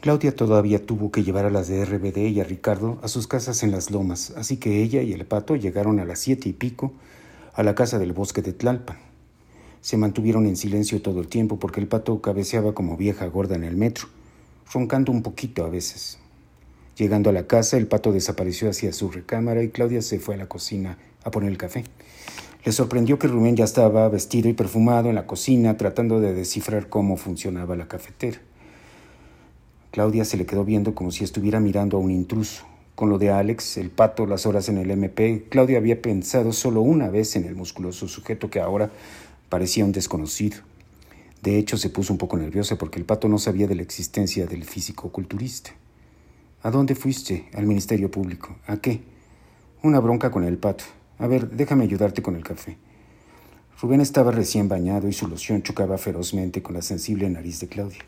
Claudia todavía tuvo que llevar a las de RBD y a Ricardo a sus casas en las lomas, así que ella y el pato llegaron a las siete y pico a la casa del bosque de Tlalpan. Se mantuvieron en silencio todo el tiempo porque el pato cabeceaba como vieja gorda en el metro, roncando un poquito a veces. Llegando a la casa, el pato desapareció hacia su recámara y Claudia se fue a la cocina a poner el café. Le sorprendió que Rubén ya estaba vestido y perfumado en la cocina tratando de descifrar cómo funcionaba la cafetera. Claudia se le quedó viendo como si estuviera mirando a un intruso. Con lo de Alex, el pato, las horas en el MP, Claudia había pensado solo una vez en el musculoso sujeto que ahora parecía un desconocido. De hecho, se puso un poco nerviosa porque el pato no sabía de la existencia del físico culturista. ¿A dónde fuiste? Al Ministerio Público. ¿A qué? Una bronca con el pato. A ver, déjame ayudarte con el café. Rubén estaba recién bañado y su loción chocaba ferozmente con la sensible nariz de Claudia.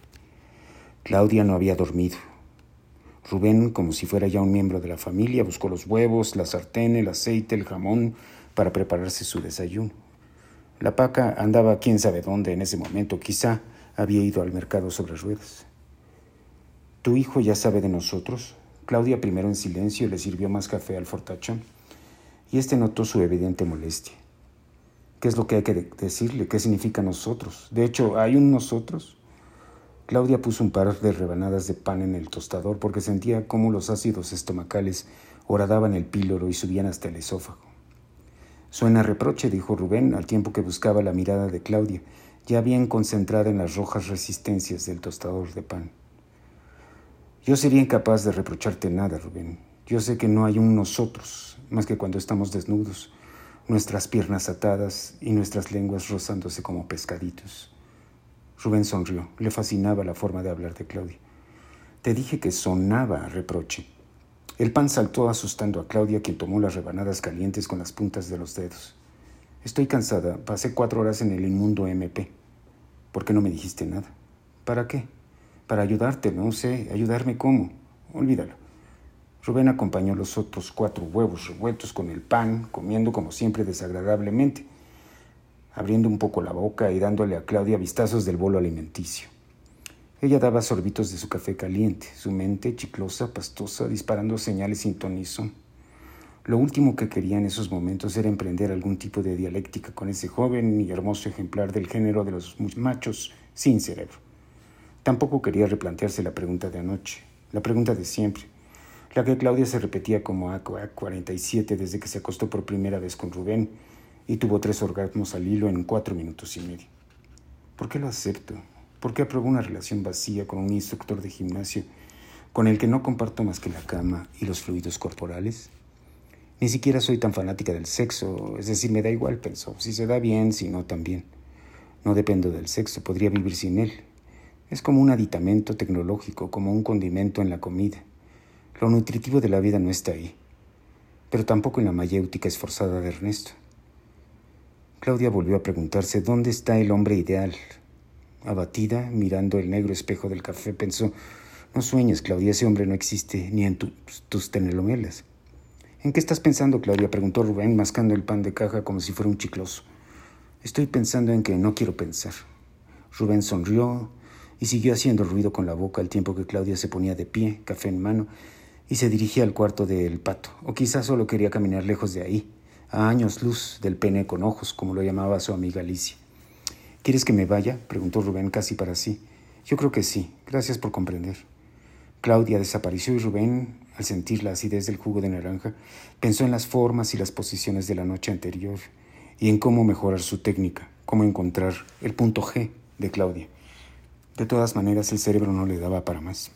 Claudia no había dormido. Rubén, como si fuera ya un miembro de la familia, buscó los huevos, la sartén, el aceite, el jamón para prepararse su desayuno. La paca andaba quién sabe dónde en ese momento, quizá había ido al mercado sobre ruedas. ¿Tu hijo ya sabe de nosotros? Claudia primero en silencio le sirvió más café al fortachón y este notó su evidente molestia. ¿Qué es lo que hay que decirle? ¿Qué significa nosotros? De hecho, ¿hay un nosotros? Claudia puso un par de rebanadas de pan en el tostador porque sentía cómo los ácidos estomacales horadaban el píloro y subían hasta el esófago. Suena reproche, dijo Rubén, al tiempo que buscaba la mirada de Claudia, ya bien concentrada en las rojas resistencias del tostador de pan. Yo sería incapaz de reprocharte nada, Rubén. Yo sé que no hay un nosotros, más que cuando estamos desnudos, nuestras piernas atadas y nuestras lenguas rozándose como pescaditos. Rubén sonrió. Le fascinaba la forma de hablar de Claudia. Te dije que sonaba a reproche. El pan saltó asustando a Claudia, quien tomó las rebanadas calientes con las puntas de los dedos. Estoy cansada. Pasé cuatro horas en el inmundo MP. ¿Por qué no me dijiste nada? ¿Para qué? Para ayudarte, no sé. ¿Ayudarme cómo? Olvídalo. Rubén acompañó los otros cuatro huevos revueltos con el pan, comiendo como siempre desagradablemente abriendo un poco la boca y dándole a Claudia vistazos del bolo alimenticio. Ella daba sorbitos de su café caliente, su mente chiclosa, pastosa, disparando señales sin tonizón. Lo último que quería en esos momentos era emprender algún tipo de dialéctica con ese joven y hermoso ejemplar del género de los machos sin cerebro. Tampoco quería replantearse la pregunta de anoche, la pregunta de siempre, la que Claudia se repetía como A47 desde que se acostó por primera vez con Rubén y tuvo tres orgasmos al hilo en cuatro minutos y medio. ¿Por qué lo acepto? ¿Por qué apruebo una relación vacía con un instructor de gimnasio con el que no comparto más que la cama y los fluidos corporales? Ni siquiera soy tan fanática del sexo, es decir, me da igual, pensó, si se da bien, si no, también. No dependo del sexo, podría vivir sin él. Es como un aditamento tecnológico, como un condimento en la comida. Lo nutritivo de la vida no está ahí, pero tampoco en la mayéutica esforzada de Ernesto. Claudia volvió a preguntarse dónde está el hombre ideal. Abatida, mirando el negro espejo del café, pensó, no sueñes, Claudia, ese hombre no existe ni en tus tenelomelas. ¿En qué estás pensando, Claudia? preguntó Rubén, mascando el pan de caja como si fuera un chicloso. Estoy pensando en que no quiero pensar. Rubén sonrió y siguió haciendo ruido con la boca al tiempo que Claudia se ponía de pie, café en mano, y se dirigía al cuarto del pato, o quizás solo quería caminar lejos de ahí, a años luz del pene con ojos, como lo llamaba su amiga Alicia. ¿Quieres que me vaya? preguntó Rubén casi para sí. Yo creo que sí. Gracias por comprender. Claudia desapareció y Rubén, al sentir la acidez del jugo de naranja, pensó en las formas y las posiciones de la noche anterior y en cómo mejorar su técnica, cómo encontrar el punto G de Claudia. De todas maneras, el cerebro no le daba para más.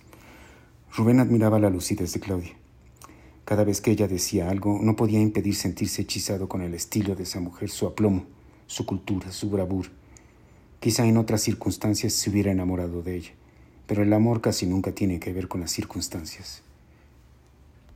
Rubén admiraba la lucidez de Claudia. Cada vez que ella decía algo, no podía impedir sentirse hechizado con el estilo de esa mujer, su aplomo, su cultura, su bravura. Quizá en otras circunstancias se hubiera enamorado de ella, pero el amor casi nunca tiene que ver con las circunstancias.